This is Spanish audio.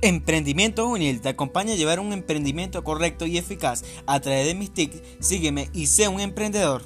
Emprendimiento Juvenil te acompaña a llevar un emprendimiento correcto y eficaz. A través de mis tics, sígueme y sé un emprendedor.